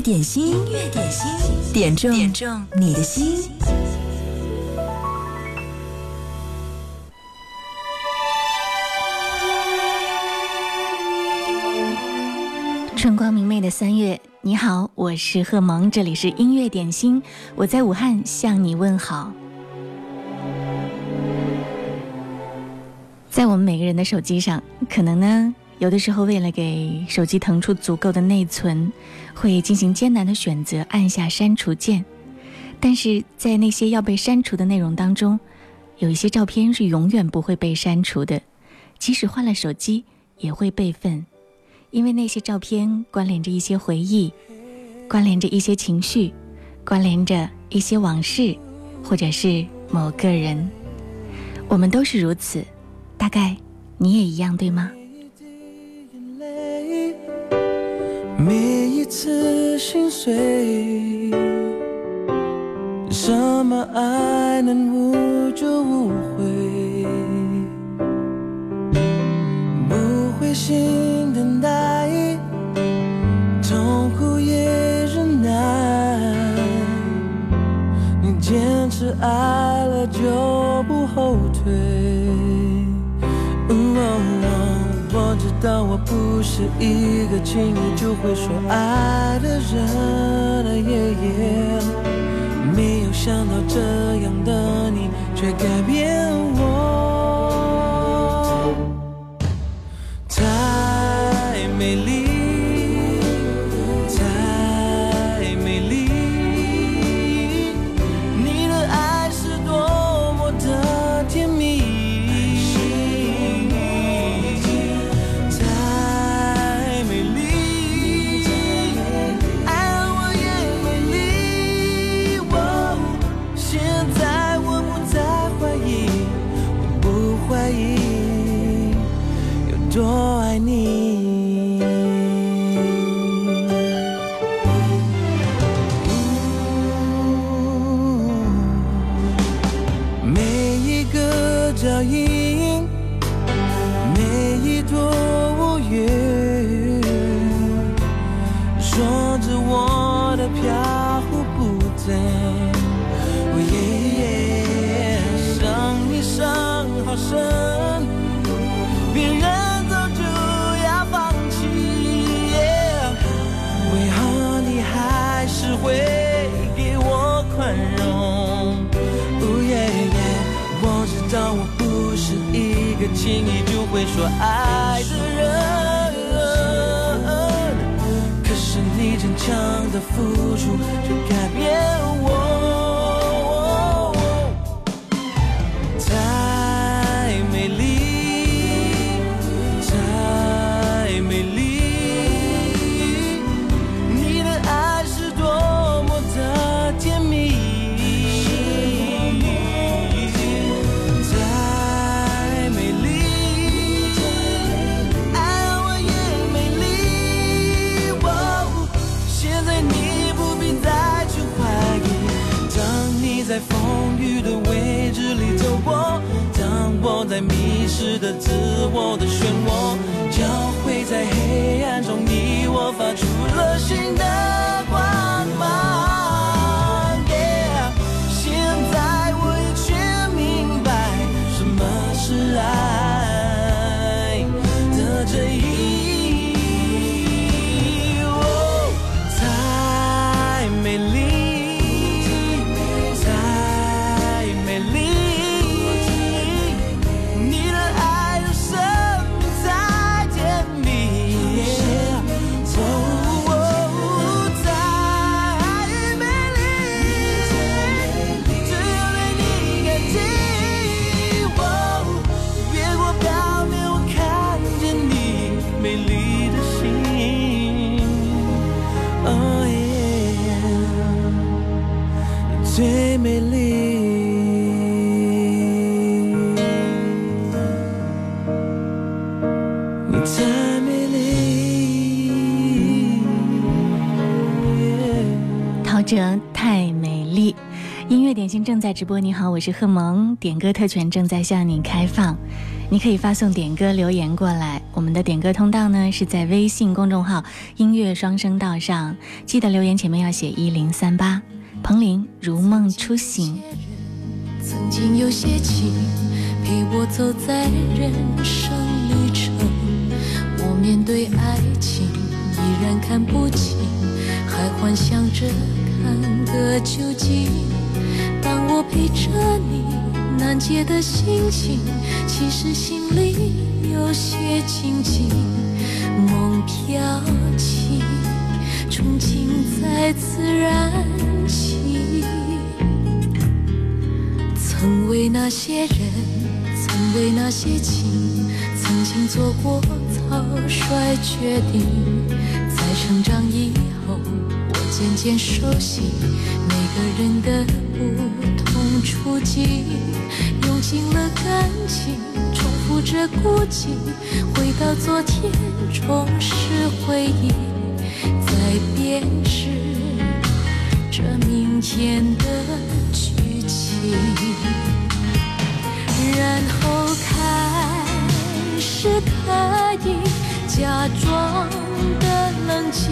点心，音乐点心，点中点中你的心。春光明媚的三月，你好，我是贺萌，这里是音乐点心，我在武汉向你问好。在我们每个人的手机上，可能呢。有的时候，为了给手机腾出足够的内存，会进行艰难的选择，按下删除键。但是在那些要被删除的内容当中，有一些照片是永远不会被删除的，即使换了手机也会备份，因为那些照片关联着一些回忆，关联着一些情绪，关联着一些往事，或者是某个人。我们都是如此，大概你也一样，对吗？每一次心碎，什么爱能无疚无悔？不灰心等待，痛苦也忍耐。你坚持爱了就不后退。当我不是一个轻易就会说爱的人，没有想到这样的你却改变。直播你好，我是贺萌。点歌特权正在向你开放，你可以发送点歌留言过来。我们的点歌通道呢是在微信公众号“音乐双声道”上，记得留言前面要写一零三八。彭玲，如梦初醒。曾经有些情陪我走在人生旅程，我面对爱情依然看不清，还幻想着看个究竟。当我陪着你，难解的心情，其实心里有些静静。梦飘起，憧憬再次燃起。曾为那些人，曾为那些情，曾经做过草率决定。在成长以后，我渐渐熟悉每个人的。不同处境，用尽了感情，重复着孤寂，回到昨天，重拾回忆在编织这明天的剧情，然后开始可以假装的冷静，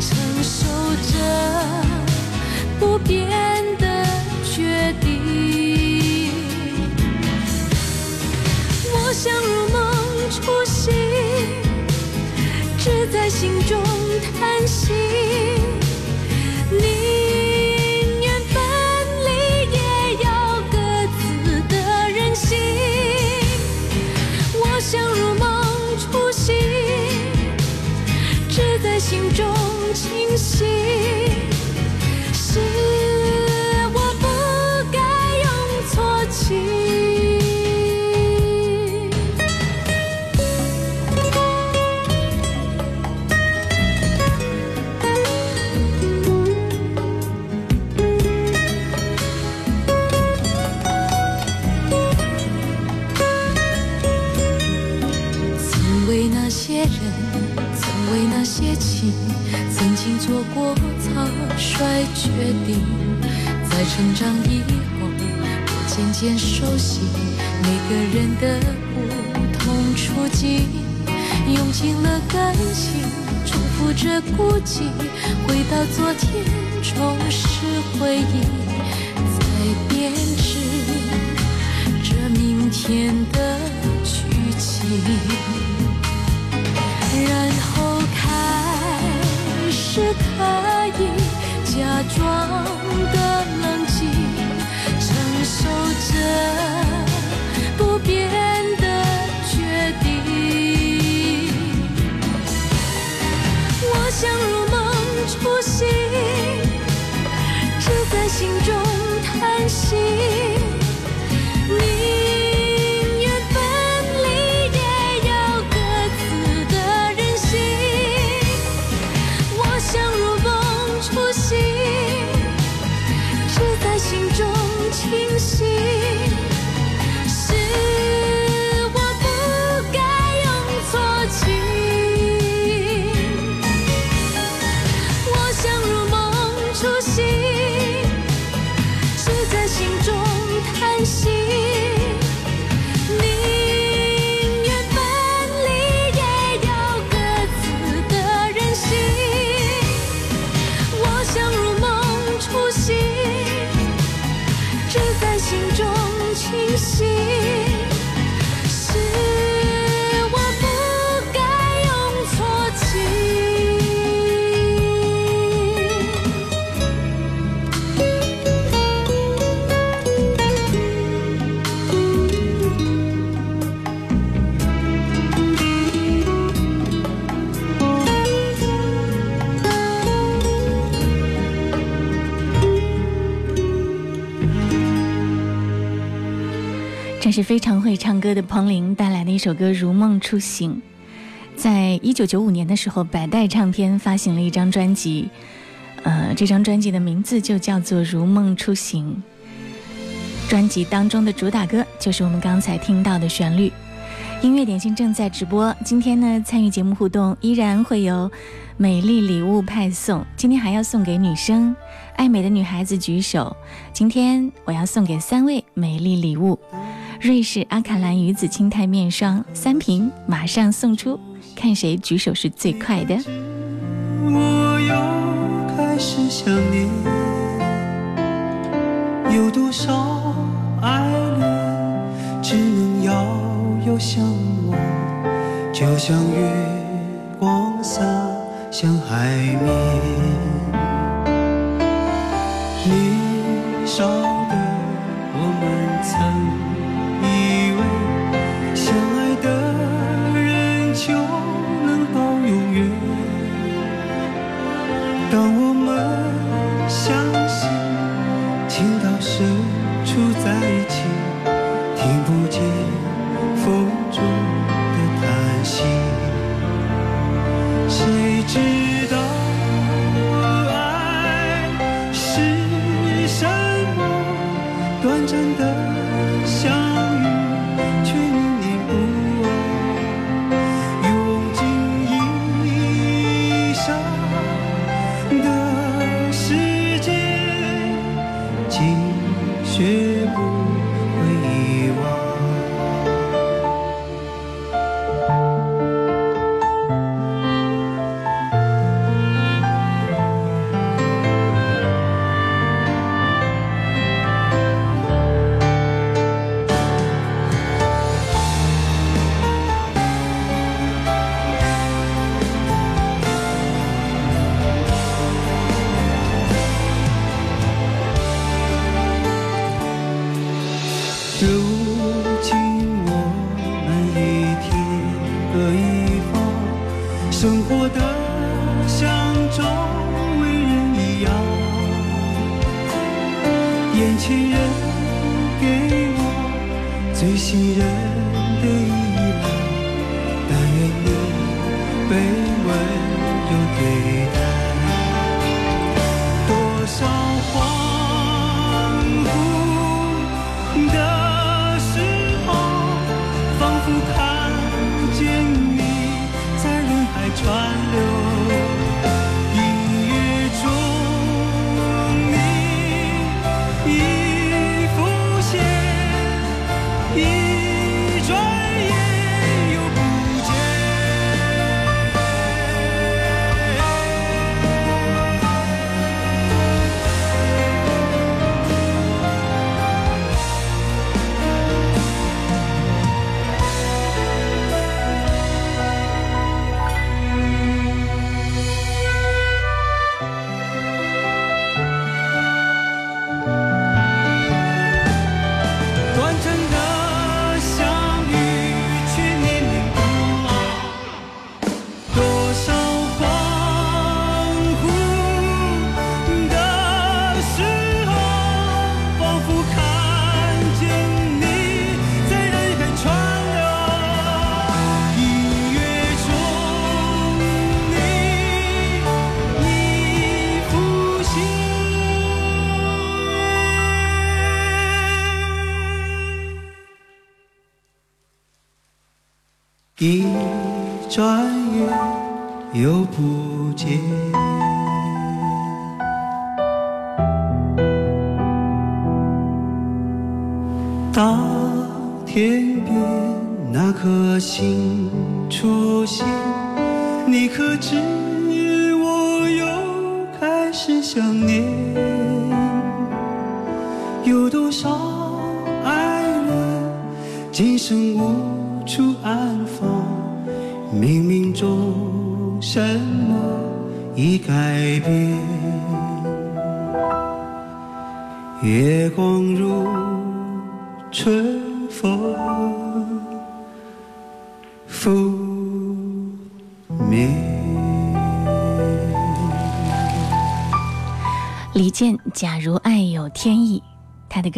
承受着。不变的决定。我想如梦初醒，只在心中叹息。宁愿分离，也要各自的任性。我想如梦初醒，只在心中清醒。决定在成长以后，我渐渐熟悉每个人的不同处境，用尽了感情，重复着孤寂，回到昨天，重拾回忆，在编织着明天的剧情。让装的冷静，承受着不变的决定。我想如梦初醒，只在心中叹息。是非常会唱歌的彭羚带来的一首歌《如梦初醒》。在一九九五年的时候，百代唱片发行了一张专辑，呃，这张专辑的名字就叫做《如梦初醒》。专辑当中的主打歌就是我们刚才听到的旋律。音乐点心正在直播，今天呢，参与节目互动依然会有美丽礼物派送。今天还要送给女生，爱美的女孩子举手。今天我要送给三位美丽礼物。瑞士阿卡兰鱼子青苔面霜三瓶马上送出，看谁举手是最快的。我又开始想念，有多少爱恋，只能遥遥相望，就像月光洒向海面。你少的我们曾。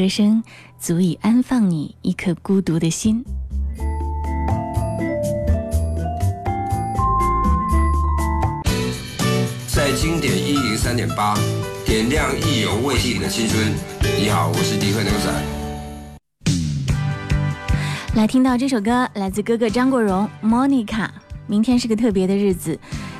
生足以安放你一颗孤独的心，在经典一零三点八点亮意犹未尽的青春。你好，我是迪克牛仔。来听到这首歌，来自哥哥张国荣《Monica》。明天是个特别的日子。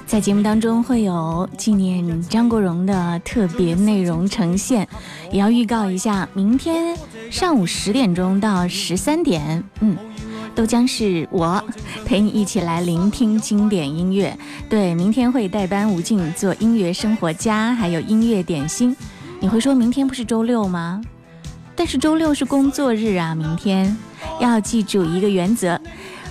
在节目当中会有纪念张国荣的特别内容呈现，也要预告一下，明天上午十点钟到十三点，嗯，都将是我陪你一起来聆听经典音乐。对，明天会带班吴静做音乐生活家，还有音乐点心。你会说，明天不是周六吗？但是周六是工作日啊，明天要记住一个原则。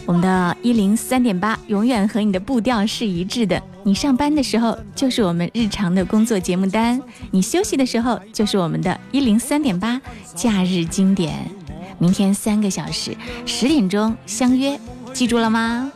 我们的一零三点八永远和你的步调是一致的。你上班的时候就是我们日常的工作节目单，你休息的时候就是我们的一零三点八假日经典。明天三个小时，十点钟相约，记住了吗？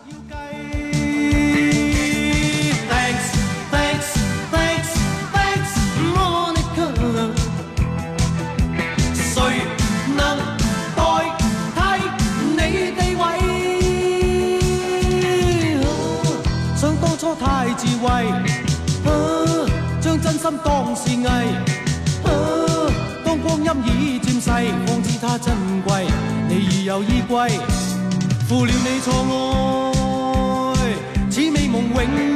当光阴已渐逝，方知它珍贵。你已有依归，负了你错爱，此美梦永。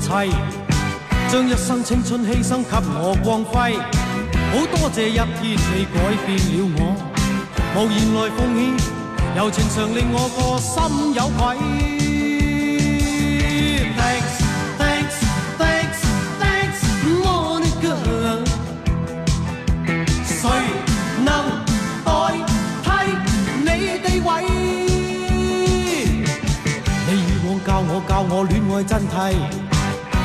一切，将一生青春牺牲给我光辉，好多谢一天你改变了我，无言来奉献，柔情常令我个心有愧。Thanks, thanks, thanks, thanks, m o n i c a 谁能代替你地位？你以往教我教我恋爱真谛。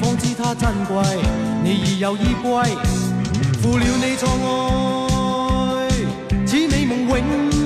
方知它珍贵，你已有依归，负了你错爱，似美梦永。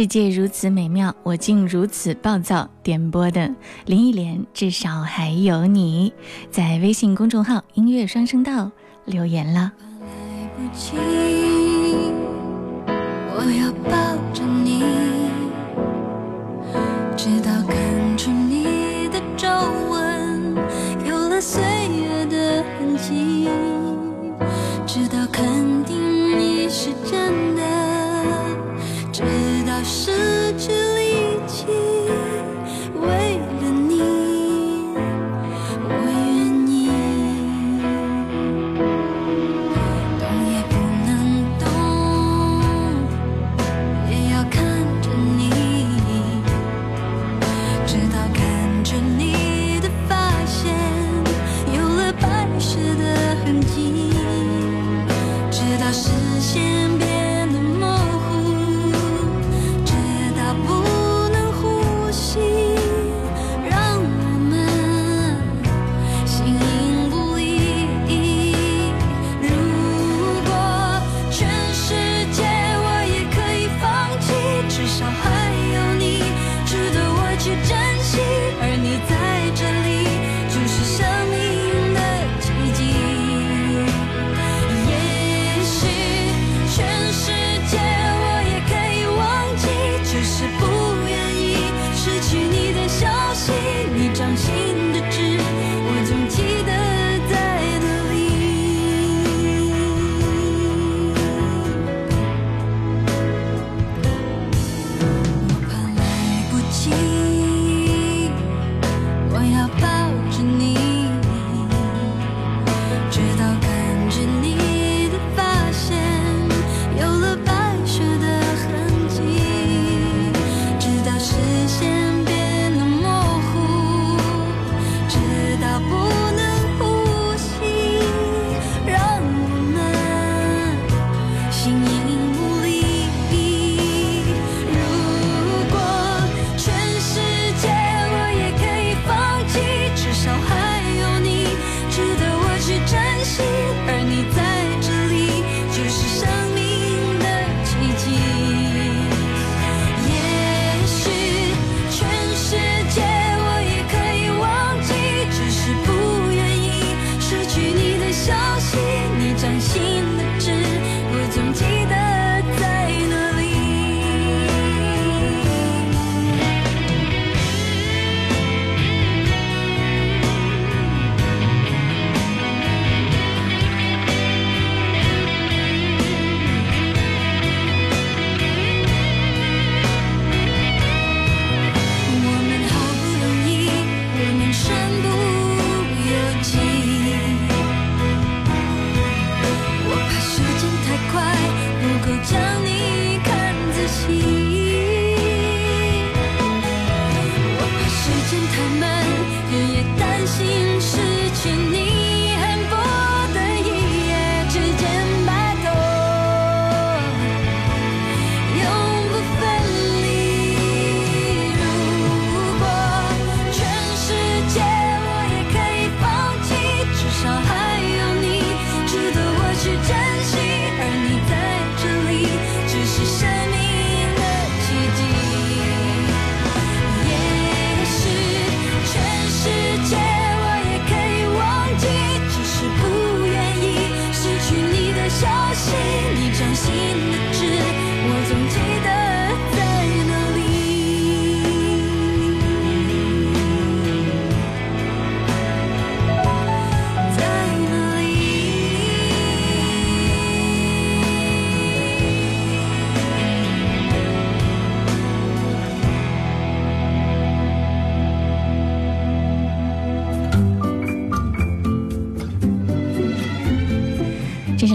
世界如此美妙，我竟如此暴躁。点播的林忆莲，至少还有你，在微信公众号音乐双声道留言了。我要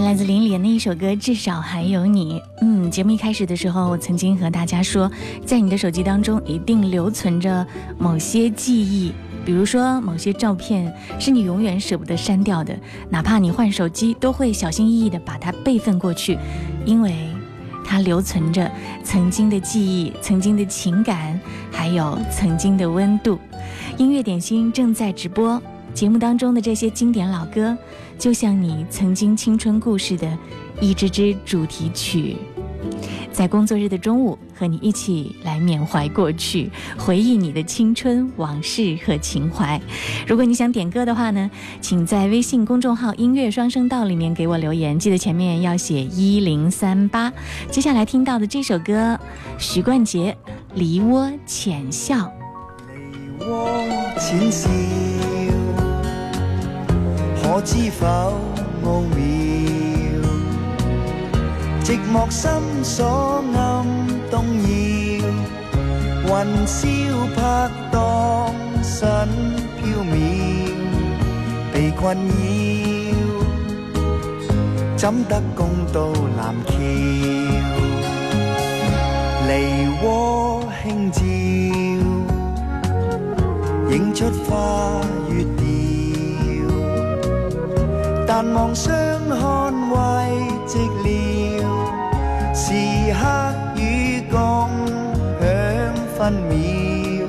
来自林莲的一首歌《至少还有你》，嗯，节目一开始的时候，我曾经和大家说，在你的手机当中一定留存着某些记忆，比如说某些照片是你永远舍不得删掉的，哪怕你换手机，都会小心翼翼地把它备份过去，因为它留存着曾经的记忆、曾经的情感，还有曾经的温度。音乐点心正在直播节目当中的这些经典老歌。就像你曾经青春故事的一支支主题曲，在工作日的中午和你一起来缅怀过去，回忆你的青春往事和情怀。如果你想点歌的话呢，请在微信公众号“音乐双声道”里面给我留言，记得前面要写一零三八。接下来听到的这首歌，徐冠杰《梨涡浅笑》。我知否奥妙，寂寞心锁暗动摇，云霄拍荡身飘渺，被困扰，怎得共渡南桥？梨涡轻照，映出花月。但望相看慰寂寥，时刻与共享分秒，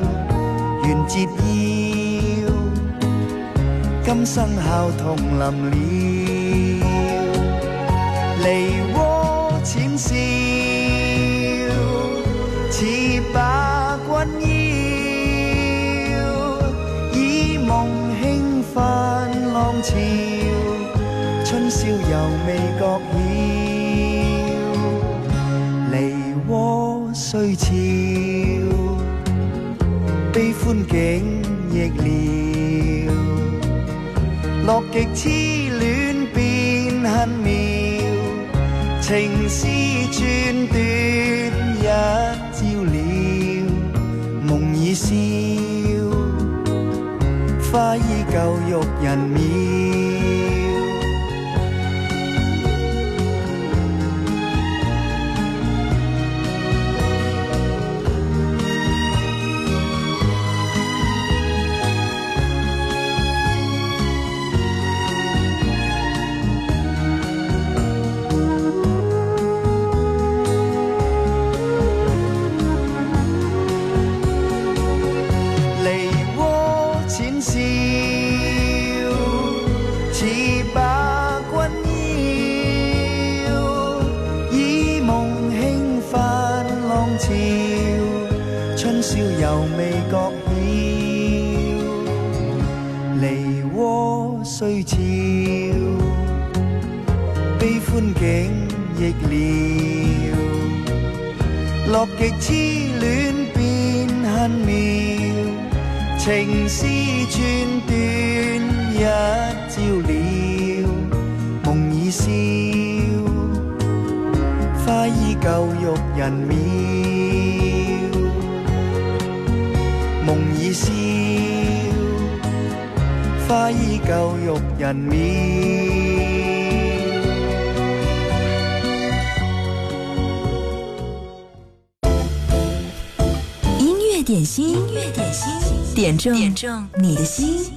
缘折腰。今生效同林鸟，梨涡浅笑，似把君邀，以梦轻泛浪潮。朝又未觉晓，梨涡虽俏，悲欢景亦了，乐极痴恋变恨妙，情丝寸断一朝了，梦已消，花依旧，玉人渺。春宵又未觉晓，梨涡虽俏，悲欢景亦了。落极痴恋变恨妙，情丝寸断一朝了，梦已消，花依旧玉人面。人音乐点心，音乐点心，点中点中你的心。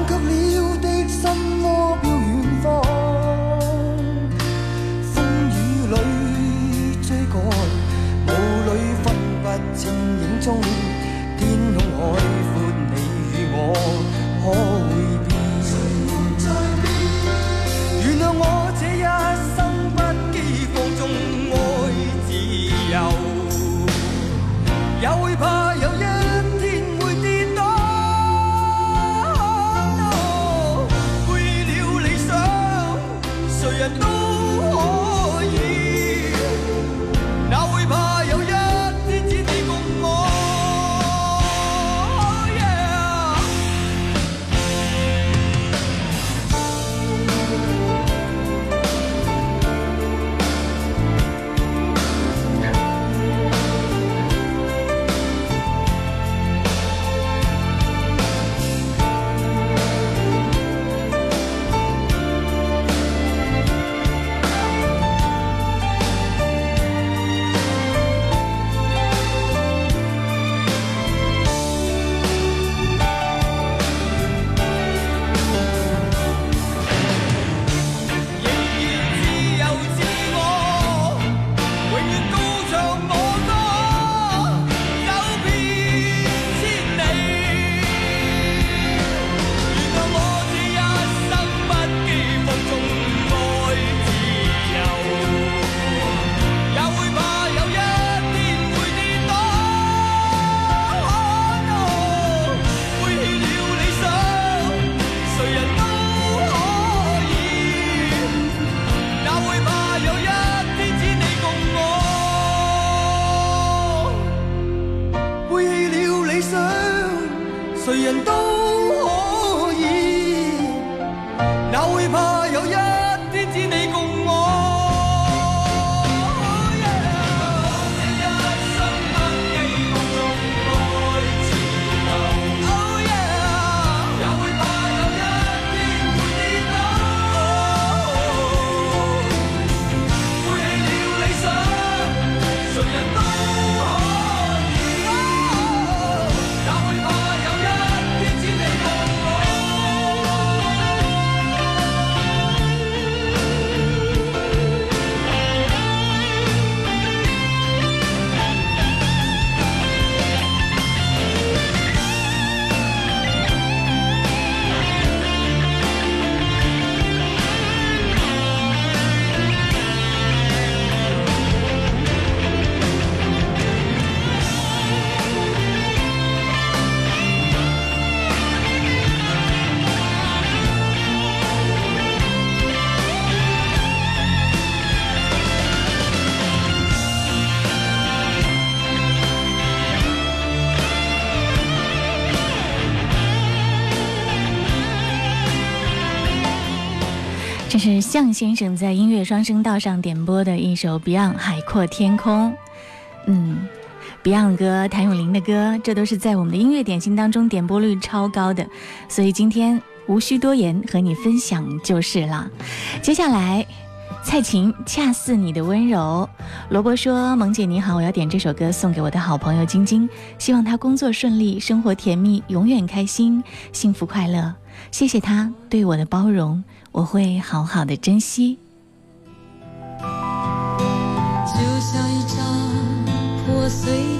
中。向先生在音乐双声道上点播的一首 Beyond《海阔天空》，嗯，Beyond 歌，谭咏麟的歌，这都是在我们的音乐点心当中点播率超高的，所以今天无需多言，和你分享就是了。接下来，蔡琴《恰似你的温柔》，萝卜说：“萌姐你好，我要点这首歌送给我的好朋友晶晶，希望她工作顺利，生活甜蜜，永远开心，幸福快乐。”谢谢他对我的包容，我会好好的珍惜。就像一张破碎。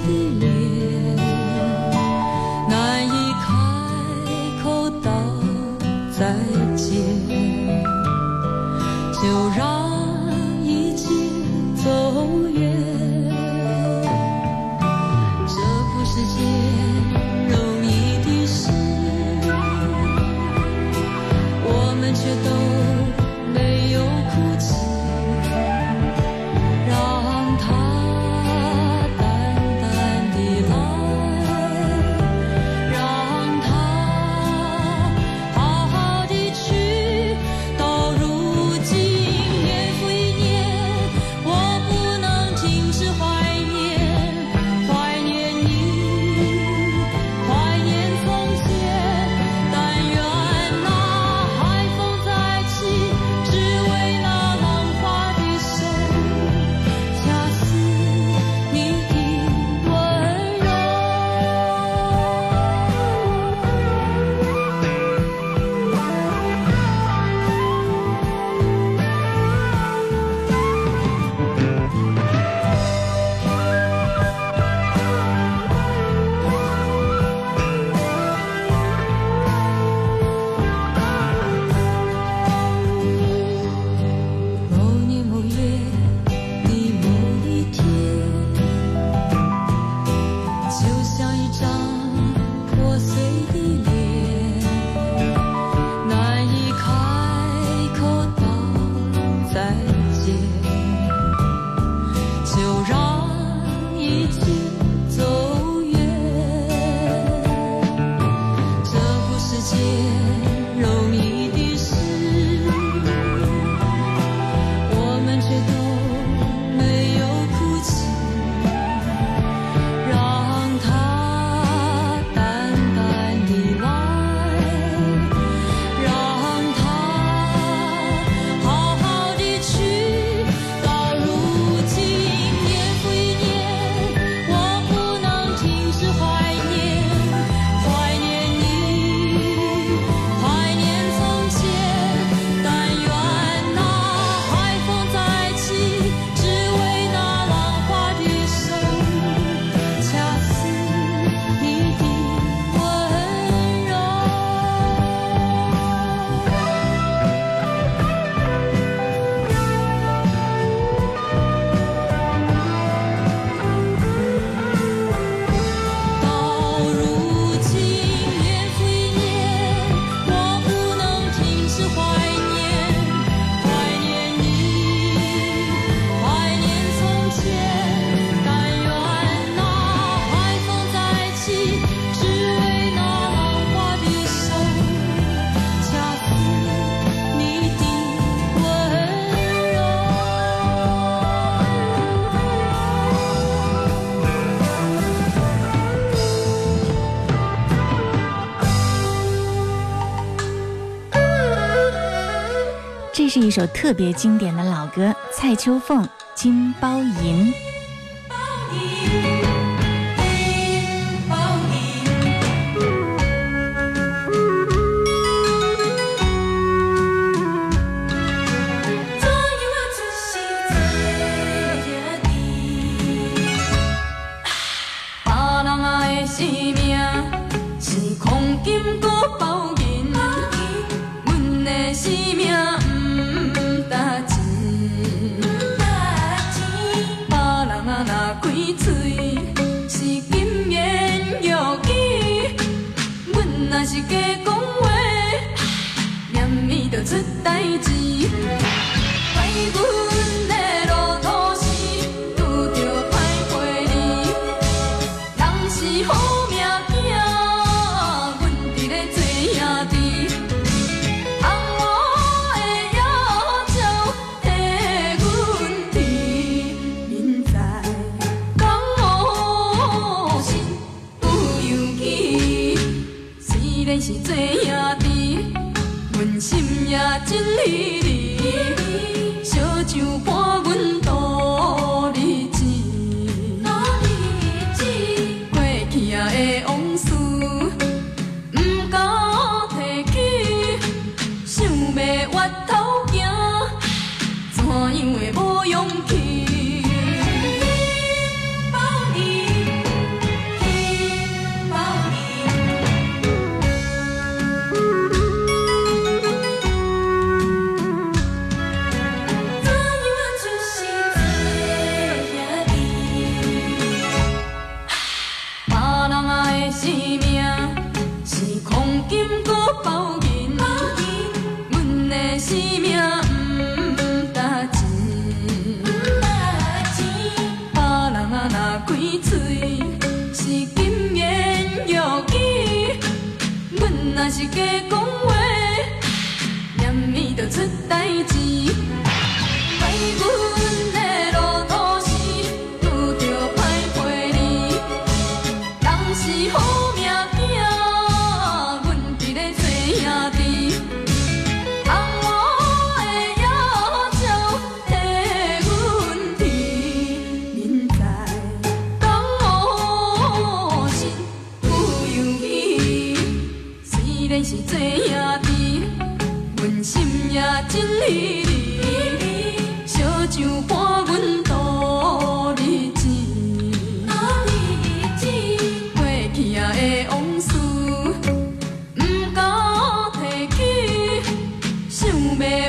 是一首特别经典的老歌，《蔡秋凤金包银》。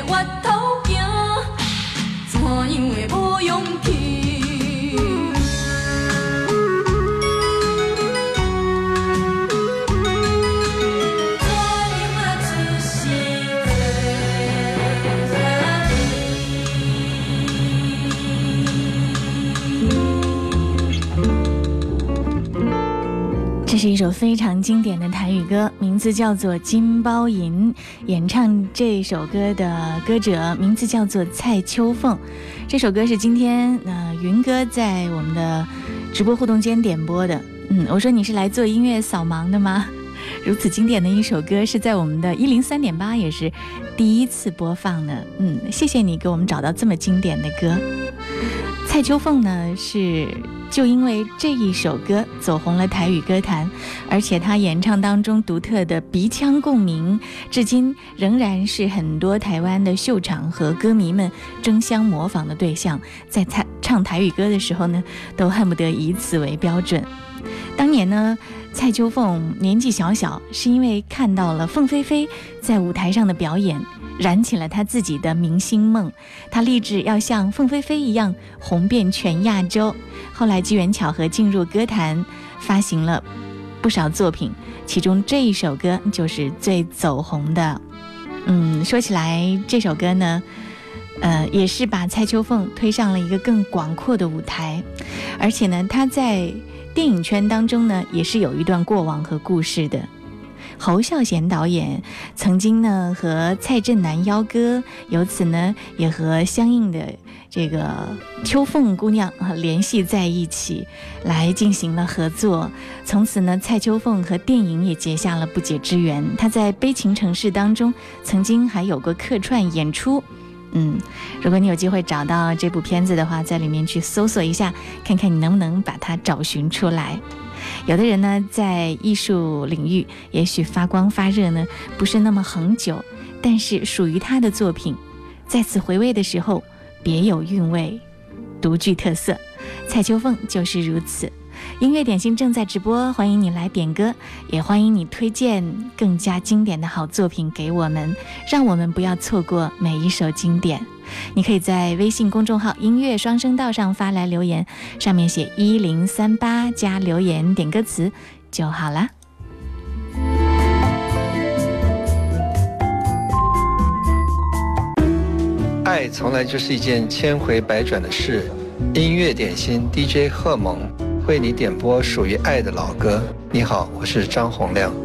我。一首非常经典的台语歌，名字叫做《金包银》，演唱这首歌的歌者名字叫做蔡秋凤。这首歌是今天嗯云哥在我们的直播互动间点播的。嗯，我说你是来做音乐扫盲的吗？如此经典的一首歌，是在我们的一零三点八也是第一次播放呢。嗯，谢谢你给我们找到这么经典的歌。蔡秋凤呢是。就因为这一首歌走红了台语歌坛，而且他演唱当中独特的鼻腔共鸣，至今仍然是很多台湾的秀场和歌迷们争相模仿的对象。在唱台语歌的时候呢，都恨不得以此为标准。当年呢，蔡秋凤年纪小小，是因为看到了凤飞飞在舞台上的表演。燃起了他自己的明星梦，他立志要像凤飞飞一样红遍全亚洲。后来机缘巧合进入歌坛，发行了不少作品，其中这一首歌就是最走红的。嗯，说起来这首歌呢，呃，也是把蔡秋凤推上了一个更广阔的舞台，而且呢，她在电影圈当中呢，也是有一段过往和故事的。侯孝贤导演曾经呢和蔡振南邀歌，由此呢也和相应的这个秋凤姑娘联系在一起，来进行了合作。从此呢，蔡秋凤和电影也结下了不解之缘。她在《悲情城市》当中曾经还有过客串演出。嗯，如果你有机会找到这部片子的话，在里面去搜索一下，看看你能不能把它找寻出来。有的人呢，在艺术领域也许发光发热呢，不是那么恒久，但是属于他的作品，再次回味的时候，别有韵味，独具特色。蔡秋凤就是如此。音乐点心正在直播，欢迎你来点歌，也欢迎你推荐更加经典的好作品给我们，让我们不要错过每一首经典。你可以在微信公众号“音乐双声道”上发来留言，上面写一零三八加留言点歌词就好了。爱从来就是一件千回百转的事。音乐点心 DJ 贺蒙。为你点播属于爱的老歌。你好，我是张洪亮。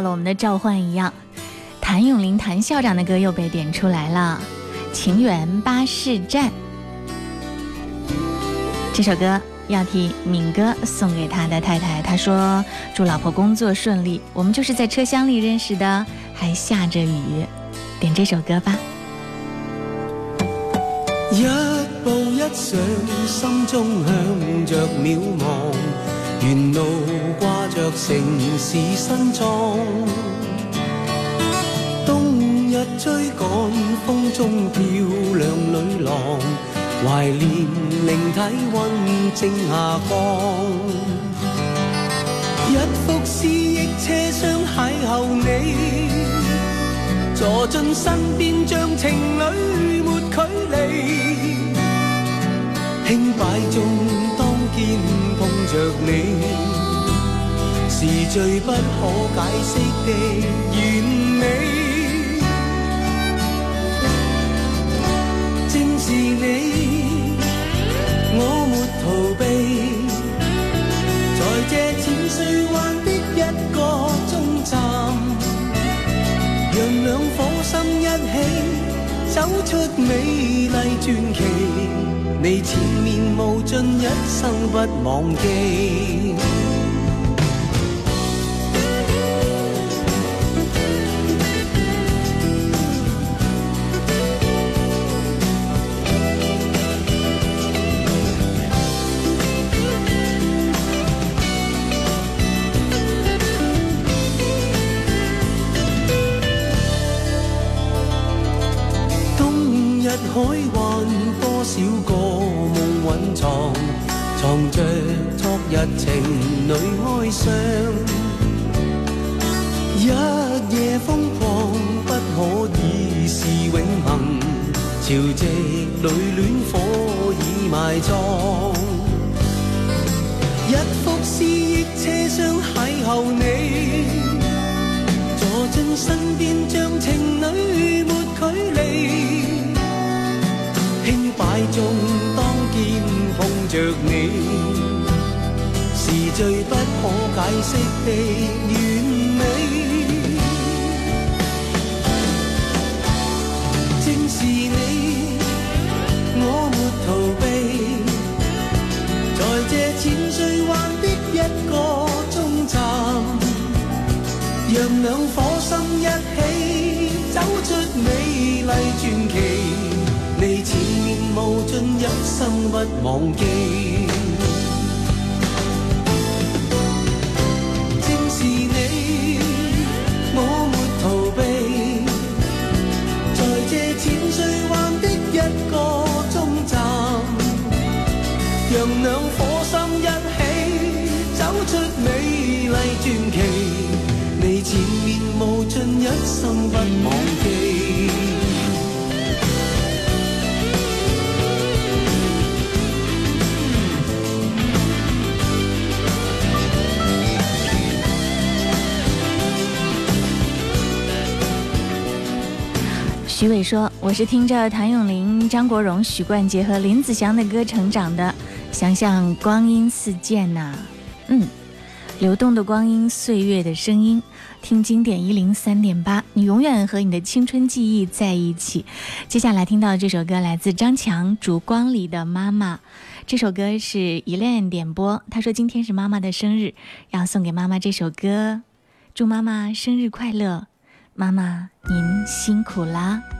到了我们的召唤一样，谭咏麟谭校长的歌又被点出来了，《情缘巴士站》这首歌要替敏哥送给他的太太，他说祝老婆工作顺利。我们就是在车厢里认识的，还下着雨，点这首歌吧。一步一想，心中向着渺茫。沿路挂着城市新装，冬日追赶风中漂亮女郎，怀念令体温正下降。一幅诗意车厢邂逅你，坐进身边像情侣没距离，轻摆中。天碰着你，是最不可解释的完美。正是你，我没逃避，在这千水湾的一个中站，让两颗心一起走出美丽传奇。你缠绵无尽，一生不忘记。里哀伤，一夜疯狂，不可以是永恒。潮汐里恋火已埋葬，一幅思忆车厢邂逅你，坐进身边像情侣没距离，轻摆中当肩碰着你。最不可解释的完美，正是你，我没逃避，在这浅水湾的一个终站，让两颗心一起走出美丽传奇，你缠绵无尽，一生不忘记。徐伟说：“我是听着谭咏麟、张国荣、许冠杰和林子祥的歌成长的，想想光阴似箭呐，嗯。”流动的光阴，岁月的声音，听经典一零三点八，你永远和你的青春记忆在一起。接下来听到这首歌来自张强，《烛光里的妈妈》。这首歌是 Elaine 点播，她说今天是妈妈的生日，要送给妈妈这首歌，祝妈妈生日快乐，妈妈您辛苦啦。